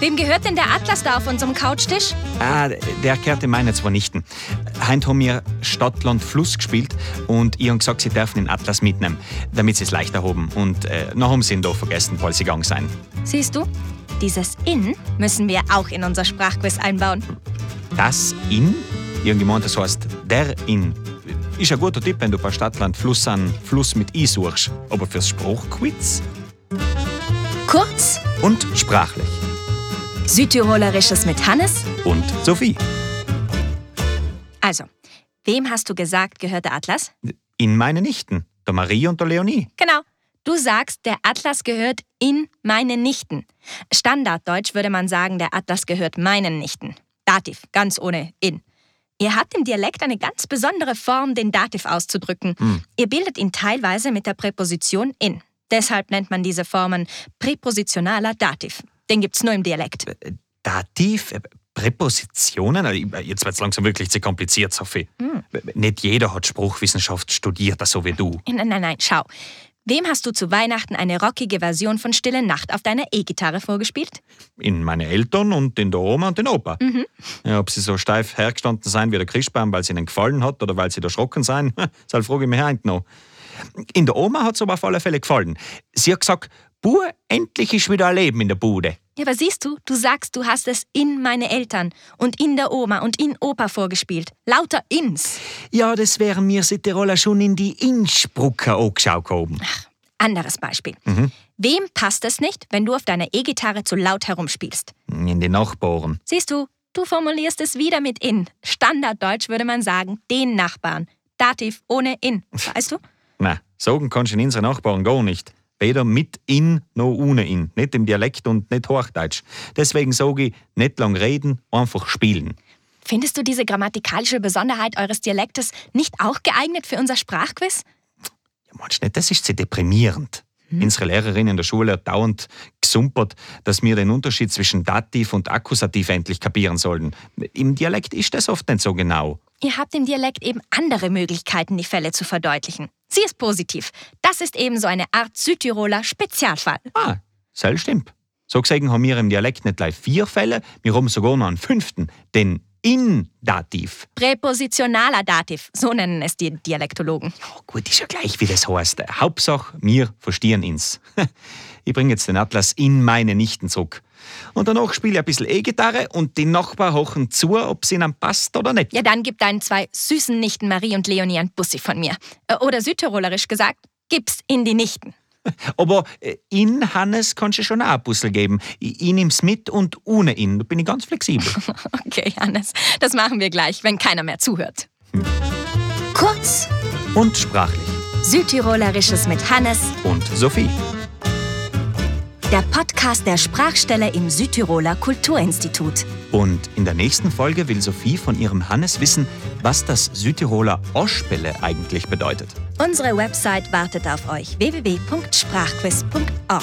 Wem gehört denn der Atlas da auf unserem Couchtisch? Ah, der gehört in meine zwei Nichten. Heint haben wir Stadtland Fluss gespielt und ich haben gesagt, sie dürfen den Atlas mitnehmen, damit sie es leichter haben. Und äh, noch haben sie ihn da vergessen, weil sie gegangen sind. Siehst du, dieses In müssen wir auch in unser Sprachquiz einbauen. Das In? Irgendjemand, das heißt der In. Ist ein guter Tipp, wenn du bei Stadtland Fluss an Fluss mit I suchst. Aber fürs Spruchquiz Kurz, und sprachlich. Südtirolerisches mit Hannes. Und Sophie. Also, wem hast du gesagt, gehört der Atlas? In meine Nichten, der Marie und der Leonie. Genau. Du sagst, der Atlas gehört in meine Nichten. Standarddeutsch würde man sagen, der Atlas gehört meinen Nichten. Dativ, ganz ohne in. Ihr habt im Dialekt eine ganz besondere Form, den Dativ auszudrücken. Ihr bildet ihn teilweise mit der Präposition in. Deshalb nennt man diese Formen präpositionaler Dativ. Den gibt's nur im Dialekt. Dativ, äh, Präpositionen, Also, jetzt wird es langsam wirklich zu kompliziert, Sophie. Nicht jeder hat Spruchwissenschaft studiert, so wie du. Nein, nein, nein, schau. Wem hast du zu Weihnachten eine rockige Version von Stille Nacht auf deiner E-Gitarre vorgespielt? In meine Eltern und in der Oma und den Opa. Ja, ob sie so steif hergestanden sein wie der Christbaum, weil sie ihnen gefallen hat oder weil sie erschrocken sein, das frage ich mich heute noch. In der Oma hat es aber auf alle Fälle gefallen. Sie hat gesagt, Bur, endlich ist wieder ein Leben in der Bude. Ja, aber siehst du, du sagst, du hast es in meine Eltern und in der Oma und in Opa vorgespielt. Lauter ins. Ja, das wären mir Südtiroler schon in die Innsbrucker angeschaut gekommen. Anderes Beispiel. Wem passt es nicht, wenn du auf deiner E-Gitarre zu laut herumspielst? In die Nachbarn. Siehst du, du formulierst es wieder mit in. Standarddeutsch würde man sagen, den Nachbarn. Dativ ohne in. Weißt du? Na, sagen kannst du in unseren Nachbarn gar nicht. Weder mit in noch ohne in. Nicht im Dialekt und nicht Hochdeutsch. Deswegen sage ich, nicht lang reden, einfach spielen. Findest du diese grammatikalische Besonderheit eures Dialektes nicht auch geeignet für unser Sprachquiz? Ja, meinst nicht, das ist sehr deprimierend. Unsere Lehrerin in der Schule hat dauernd gesumpert, dass wir den Unterschied zwischen Dativ und Akkusativ endlich kapieren sollen. Im Dialekt ist das oft nicht so genau. Ihr habt im Dialekt eben andere Möglichkeiten, die Fälle zu verdeutlichen. Sie ist positiv. Das ist eben so eine Art Südtiroler Spezialfall. Ah, das stimmt. So gesehen haben wir im Dialekt nicht gleich vier Fälle, wir haben sogar noch einen fünften, den Indativ. Präpositionaler Dativ, so nennen es die Dialektologen. Oh, gut, ist ja gleich, wie das heißt. Hauptsache, wir verstehen uns. Ich bringe jetzt den Atlas in meine Nichten zurück. Und danach spiele ich ein bisschen E-Gitarre und die Nachbarn hochen zu, ob es ihnen passt oder nicht. Ja, dann gib deinen zwei süßen Nichten Marie und Leonie ein Bussi von mir. Äh, Oder südtirolerisch gesagt, gib's in die Nichten. Aber äh, in Hannes kannst du schon auch ein Puzzle geben. Ich, nehm's mit und ohne ihn. Da bin ich ganz flexibel. Okay, Hannes, das machen wir gleich, wenn keiner mehr zuhört. Kurz, und sprachlich. Südtirolerisches mit Hannes, Und Sophie. Der Podcast der Sprachstelle im Südtiroler Kulturinstitut. Und in der nächsten Folge will Sophie von ihrem Hannes wissen, was das Südtiroler Oschbelle eigentlich bedeutet. Unsere Website wartet auf euch www.sprachquiz.org.